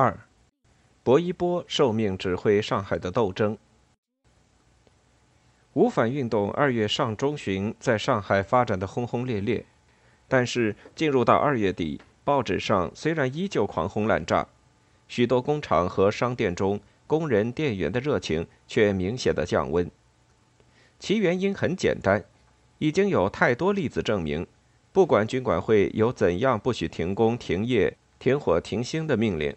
二，薄一波受命指挥上海的斗争。五反运动二月上中旬在上海发展的轰轰烈烈，但是进入到二月底，报纸上虽然依旧狂轰滥炸，许多工厂和商店中工人店员的热情却明显的降温。其原因很简单，已经有太多例子证明，不管军管会有怎样不许停工、停业、停火、停薪的命令，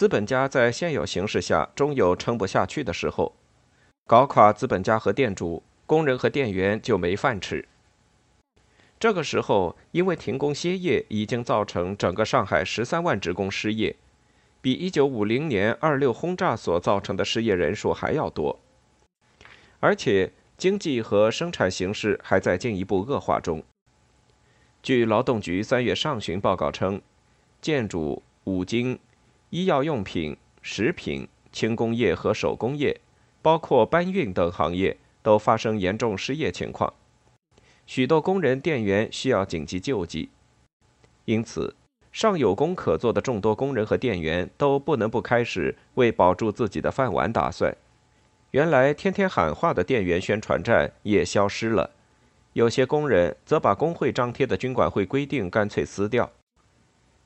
资本家在现有形势下终有撑不下去的时候。搞垮资本家和店主，工人和店员就没饭吃。这个时候，因为停工歇业，已经造成整个上海十三万职工失业，比一九五零年二六轰炸所造成的失业人数还要多。而且，经济和生产形势还在进一步恶化中。据劳动局三月上旬报告称，建筑、五金、医药用品、食品、轻工业和手工业。包括搬运等行业都发生严重失业情况，许多工人、店员需要紧急救济，因此尚有工可做的众多工人和店员都不能不开始为保住自己的饭碗打算。原来天天喊话的店员宣传站也消失了，有些工人则把工会张贴的军管会规定干脆撕掉。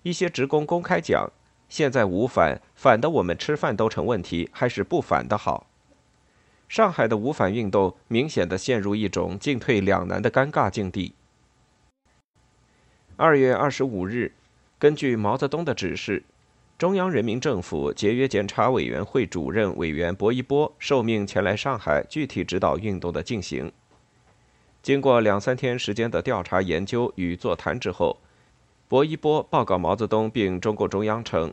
一些职工公开讲：“现在无反，反的我们吃饭都成问题，还是不反的好。”上海的五反运动明显的陷入一种进退两难的尴尬境地。二月二十五日，根据毛泽东的指示，中央人民政府节约检查委员会主任委员薄一波受命前来上海，具体指导运动的进行。经过两三天时间的调查研究与座谈之后，薄一波报告毛泽东并中共中央称，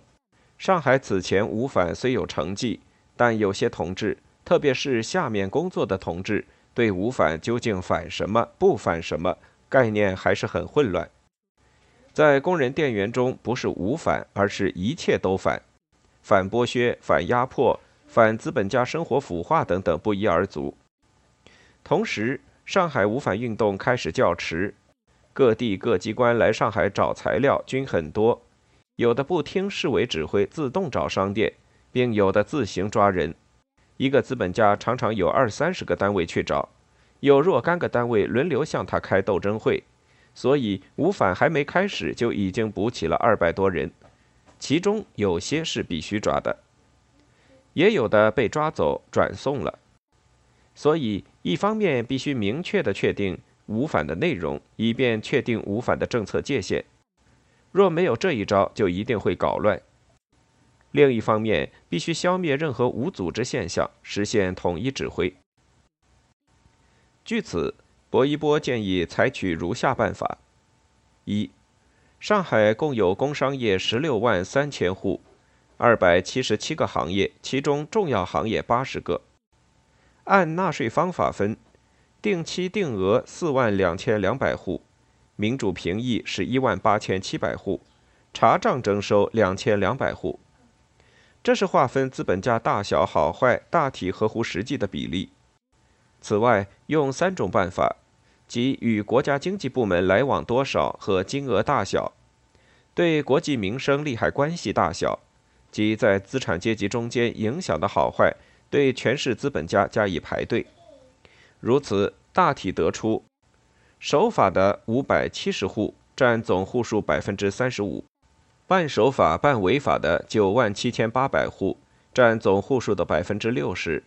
上海此前五反虽有成绩，但有些同志。特别是下面工作的同志，对无反究竟反什么、不反什么概念还是很混乱。在工人店员中，不是无反，而是一切都反，反剥削、反压迫、反资本家生活腐化等等不一而足。同时，上海无反运动开始较迟，各地各机关来上海找材料均很多，有的不听市委指挥，自动找商店，并有的自行抓人。一个资本家常常有二三十个单位去找，有若干个单位轮流向他开斗争会，所以五反还没开始就已经补起了二百多人，其中有些是必须抓的，也有的被抓走转送了。所以一方面必须明确的确定无反的内容，以便确定无反的政策界限。若没有这一招，就一定会搞乱。另一方面，必须消灭任何无组织现象，实现统一指挥。据此，薄一波建议采取如下办法：一、上海共有工商业十六万三千户，二百七十七个行业，其中重要行业八十个。按纳税方法分，定期定额四万两千两百户，民主评议是一万八千七百户，查账征收两千两百户。这是划分资本家大小好坏大体合乎实际的比例。此外，用三种办法，即与国家经济部门来往多少和金额大小，对国计民生利害关系大小，即在资产阶级中间影响的好坏，对全市资本家加以排队。如此，大体得出，守法的五百七十户占总户数百分之三十五。半守法、半违法的九万七千八百户，占总户数的百分之六十；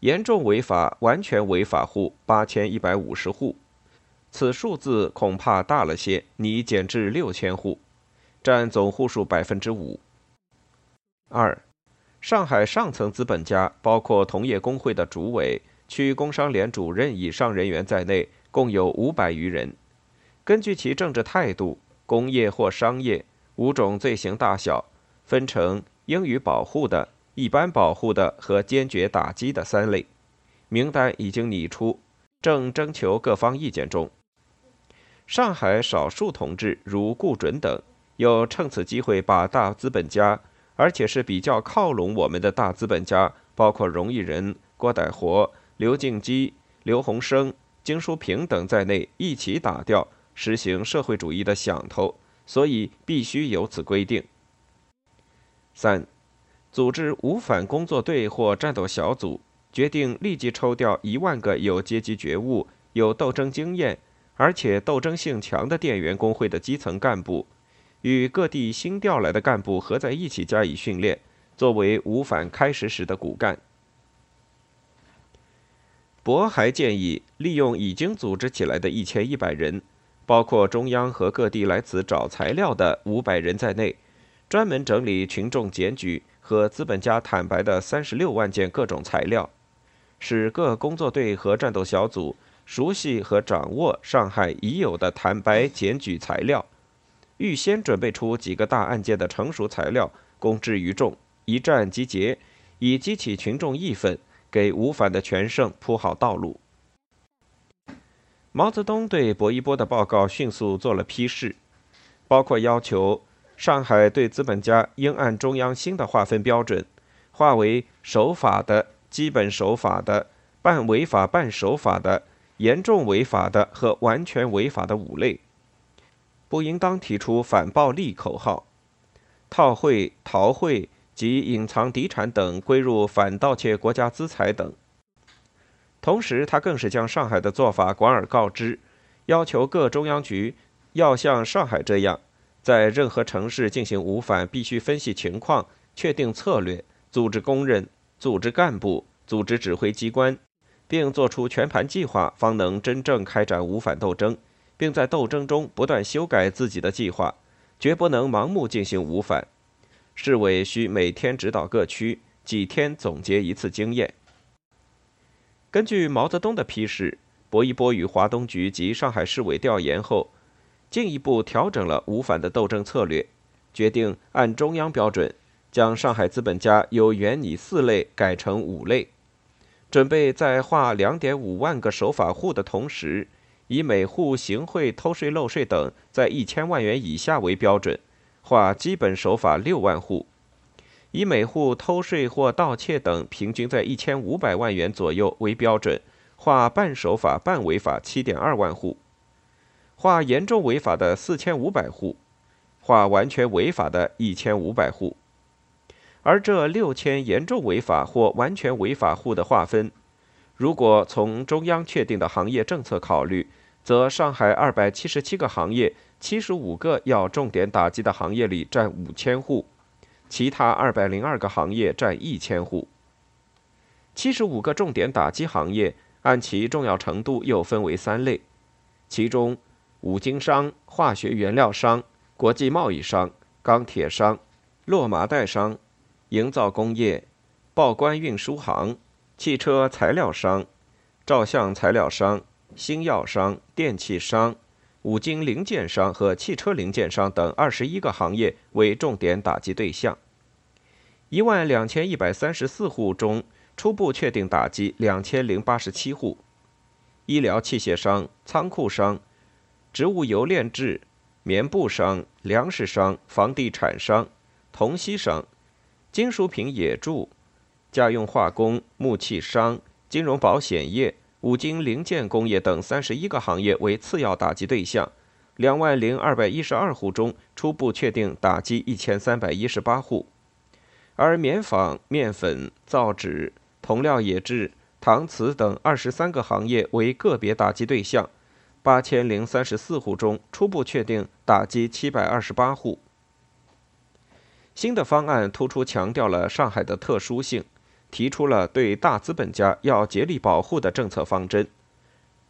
严重违法、完全违法户八千一百五十户，此数字恐怕大了些，拟减至六千户，占总户数百分之五。二、上海上层资本家，包括同业工会的主委、区工商联主任以上人员在内，共有五百余人。根据其政治态度，工业或商业。五种罪行大小分成应予保护的、一般保护的和坚决打击的三类，名单已经拟出，正征求各方意见中。上海少数同志如顾准等，又趁此机会把大资本家，而且是比较靠拢我们的大资本家，包括荣毅仁、郭歹活、刘敬基、刘洪生、金淑平等在内一起打掉，实行社会主义的响头。所以必须有此规定。三、组织无反工作队或战斗小组，决定立即抽调一万个有阶级觉悟、有斗争经验，而且斗争性强的电员工会的基层干部，与各地新调来的干部合在一起加以训练，作为无反开始时的骨干。博还建议利用已经组织起来的一千一百人，包括中央和各地来此找材料的五百人在内，专门整理群众检举和资本家坦白的三十六万件各种材料，使各工作队和战斗小组熟悉和掌握上海已有的坦白检举材料，预先准备出几个大案件的成熟材料公之于众，一战即捷，以激起群众义愤。给吴反的全胜铺好道路。毛泽东对薄一波的报告迅速做了批示，包括要求上海对资本家应按中央新的划分标准，划为守法的、基本守法的、半违法半守法的、严重违法的和完全违法的五类，不应当提出反暴力口号、套汇、逃汇。及隐藏敌产等归入反盗窃国家资财等。同时，他更是将上海的做法广而告之，要求各中央局要像上海这样，在任何城市进行无反，必须分析情况，确定策略，组织工人，组织干部，组织指挥机关，并做出全盘计划，方能真正开展无反斗争，并在斗争中不断修改自己的计划，绝不能盲目进行无反。市委需每天指导各区，几天总结一次经验。根据毛泽东的批示，薄一波与华东局及上海市委调研后，进一步调整了无反的斗争策略，决定按中央标准，将上海资本家由原拟四类改成五类，准备在划两点五万个守法户的同时，以每户行贿、偷税漏税等在一千万元以下为标准。划基本守法六万户，以每户偷税或盗窃等平均在一千五百万元左右为标准，划半守法半违法七点二万户，划严重违法的四千五百户，划完全违法的一千五百户。而这六千严重违法或完全违法户的划分，如果从中央确定的行业政策考虑，则上海二百七十七个行业。七十五个要重点打击的行业里占五千户，其他二百零二个行业占一千户。七十五个重点打击行业按其重要程度又分为三类，其中五金商、化学原料商、国际贸易商、钢铁商、落麻袋商、营造工业、报关运输行、汽车材料商、照相材料商、新药商、电器商。五金零件商和汽车零件商等二十一个行业为重点打击对象。一万两千一百三十四户中，初步确定打击两千零八十七户。医疗器械商、仓库商、植物油炼制、棉布商、粮食商、房地产商、铜锡商、金属品冶铸、家用化工、木器商、金融保险业。五金零件工业等三十一个行业为次要打击对象，两万零二百一十二户中，初步确定打击一千三百一十八户，而棉纺、面粉、造纸、铜料冶制、搪瓷等二十三个行业为个别打击对象，八千零三十四户中，初步确定打击七百二十八户。新的方案突出强调了上海的特殊性。提出了对大资本家要竭力保护的政策方针，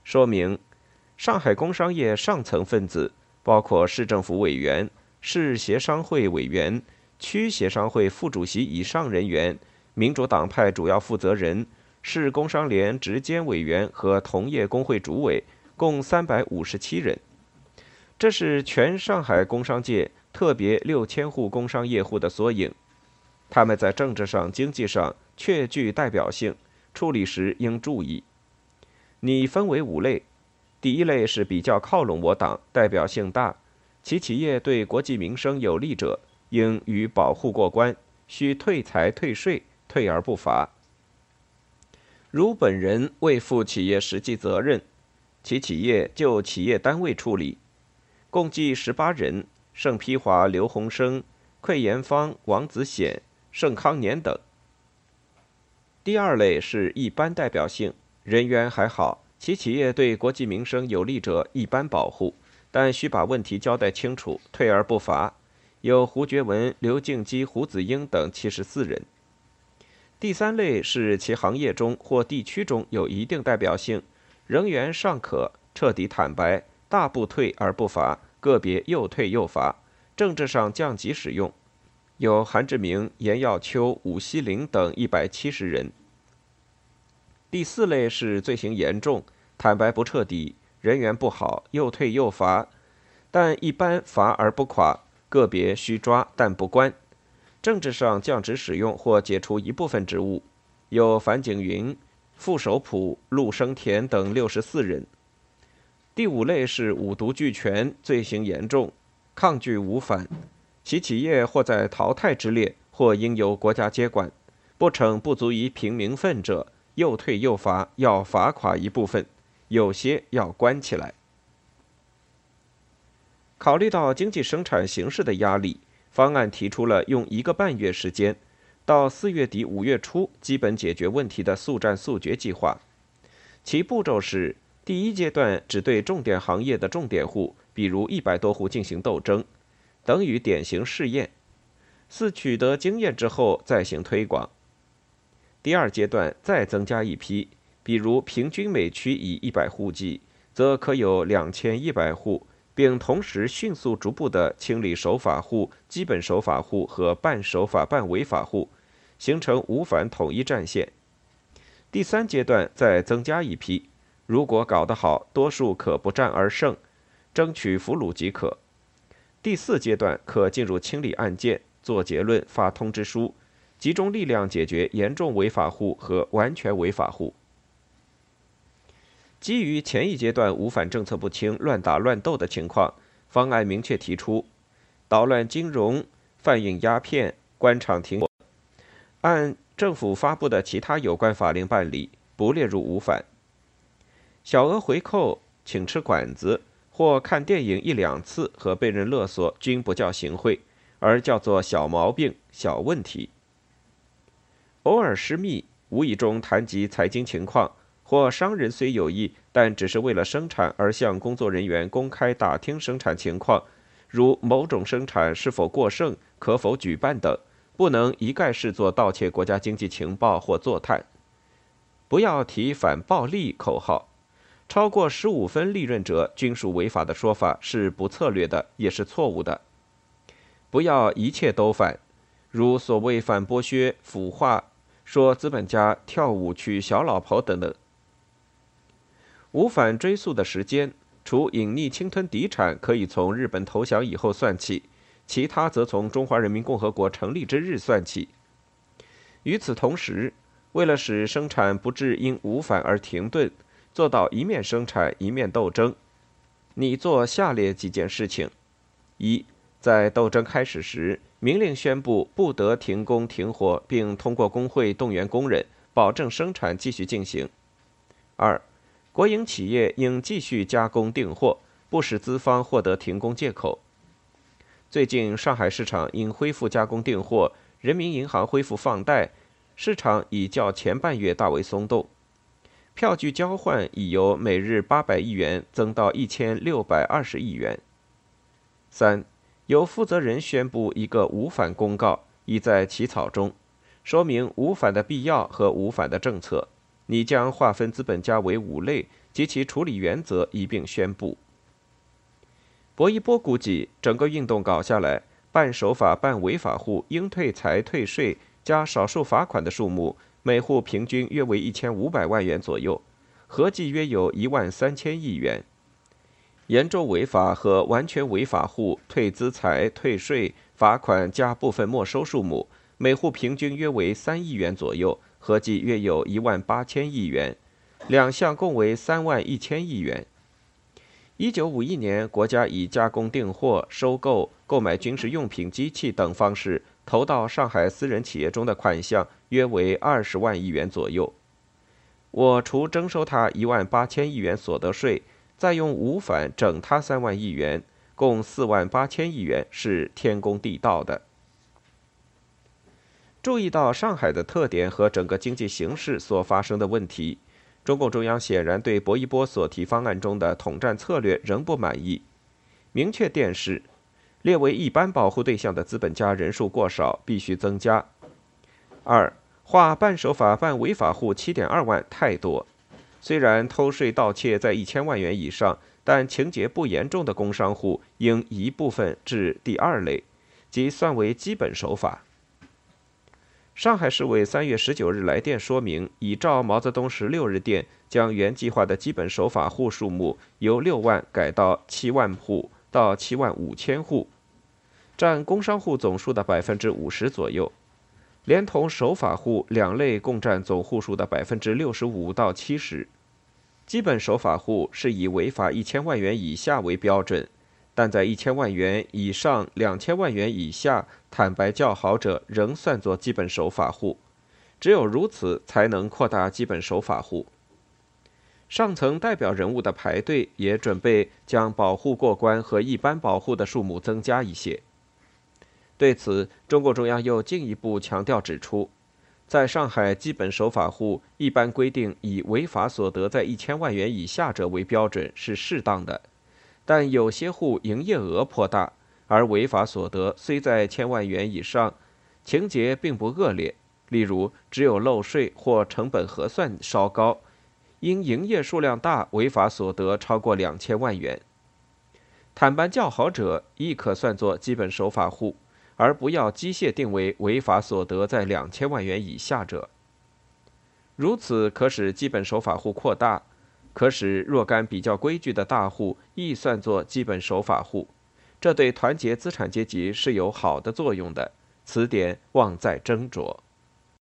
说明上海工商业上层分子，包括市政府委员、市协商会委员、区协商会副主席以上人员、民主党派主要负责人、市工商联执监委员和同业工会主委，共三百五十七人。这是全上海工商界特别六千户工商业户的缩影。他们在政治上、经济上。确具代表性，处理时应注意。拟分为五类：第一类是比较靠拢我党、代表性大，其企业对国计民生有利者，应予保护过关，需退财退税，退而不罚。如本人未负企业实际责任，其企业就企业单位处理。共计十八人：盛丕华、刘洪生、溃炎方、王子显、盛康年等。第二类是一般代表性人员还好，其企业对国计民生有利者一般保护，但需把问题交代清楚，退而不罚。有胡觉文、刘敬基、胡子英等七十四人。第三类是其行业中或地区中有一定代表性，人员尚可，彻底坦白，大部退而不罚，个别又退又罚，政治上降级使用。有韩志明、严耀秋、武锡林等一百七十人。第四类是罪行严重，坦白不彻底，人缘不好，又退又罚，但一般罚而不垮，个别需抓但不关。政治上降职使用或解除一部分职务，有樊景云、傅守普、陆生田等六十四人。第五类是五毒俱全，罪行严重，抗拒无反，其企业或在淘汰之列，或应由国家接管，不成不足以平民愤者，又退又罚，要罚垮一部分，有些要关起来。考虑到经济生产形势的压力。方案提出了用一个半月时间，到四月底五月初基本解决问题的速战速决计划。其步骤是：第一阶段只对重点行业的重点户，比如一百多户进行斗争，等于典型试验。四取得经验之后再行推广。第二阶段再增加一批，比如平均每区以一百户计，则可有两千一百户。并同时迅速逐步地清理守法户、基本守法户和半守法半违法户，形成无反统一战线。第三阶段再增加一批，如果搞得好，多数可不战而胜，争取俘虏即可。第四阶段可进入清理案件、做结论、发通知书，集中力量解决严重违法户和完全违法户。基于前一阶段无反政策不清、乱打乱斗的情况，方案明确提出：捣乱金融、贩运鸦片、官场停火，按政府发布的其他有关法令办理，不列入无反。小额回扣、请吃馆子或看电影一两次和被人勒索，均不叫行贿，而叫做小毛病、小问题。偶尔失密，无意中谈及财经情况。或商人虽有意，但只是为了生产而向工作人员公开打听生产情况，如某种生产是否过剩、可否举办等，不能一概视作盗窃国家经济情报或作探。不要提反暴利口号，超过十五分利润者均属违法的说法是不策略的，也是错误的。不要一切都反，如所谓反剥削、腐化，说资本家跳舞娶小老婆等等。无反追溯的时间，除隐匿侵吞敌产可以从日本投降以后算起，其他则从中华人民共和国成立之日算起。与此同时，为了使生产不致因无反而停顿，做到一面生产一面斗争，你做下列几件事情：一，在斗争开始时，明令宣布不得停工停火，并通过工会动员工人，保证生产继续进行；二，国营企业应继续加工订货，不使资方获得停工借口。最近，上海市场应恢复加工订货，人民银行恢复放贷，市场已较前半月大为松动。票据交换已由每日八百亿元增到一千六百二十亿元。三，由负责人宣布一个无反公告，已在起草中，说明无反的必要和无反的政策。你将划分资本家为五类及其处理原则一并宣布。薄一波估计，整个运动搞下来，办守法办违法户应退财退税加少数罚款的数目，每户平均约为一千五百万元左右，合计约有一万三千亿元。严重违法和完全违法户退资财退税罚款加部分没收数目，每户平均约为三亿元左右。合计约有一万八千亿元，两项共为三万一千亿元。一九五一年，国家以加工订货、收购、购买军事用品、机器等方式投到上海私人企业中的款项约为二十万亿元左右。我除征收他一万八千亿元所得税，再用无反整他三万亿元，共四万八千亿元，是天公地道的。注意到上海的特点和整个经济形势所发生的问题，中共中央显然对薄一波所提方案中的统战策略仍不满意，明确电示，列为一般保护对象的资本家人数过少，必须增加。二，划办守法办违法户七点二万太多，虽然偷税盗窃在一千万元以上，但情节不严重的工商户应一部分至第二类，即算为基本守法。上海市委三月十九日来电说明，已照毛泽东十六日电，将原计划的基本守法户数目由六万改到七万户到七万五千户，占工商户总数的百分之五十左右，连同守法户两类共占总户数的百分之六十五到七十。基本守法户是以违法一千万元以下为标准。但在一千万元以上、两千万元以下，坦白较好者仍算作基本守法户。只有如此，才能扩大基本守法户。上层代表人物的排队也准备将保护过关和一般保护的数目增加一些。对此，中共中央又进一步强调指出，在上海基本守法户一般规定以违法所得在一千万元以下者为标准是适当的。但有些户营业额颇大，而违法所得虽在千万元以上，情节并不恶劣。例如，只有漏税或成本核算稍高，因营业数量大，违法所得超过两千万元。坦白较好者亦可算作基本守法户，而不要机械定为违法所得在两千万元以下者。如此可使基本守法户扩大。可使若干比较规矩的大户亦算作基本守法户，这对团结资产阶级是有好的作用的。此点望再斟酌。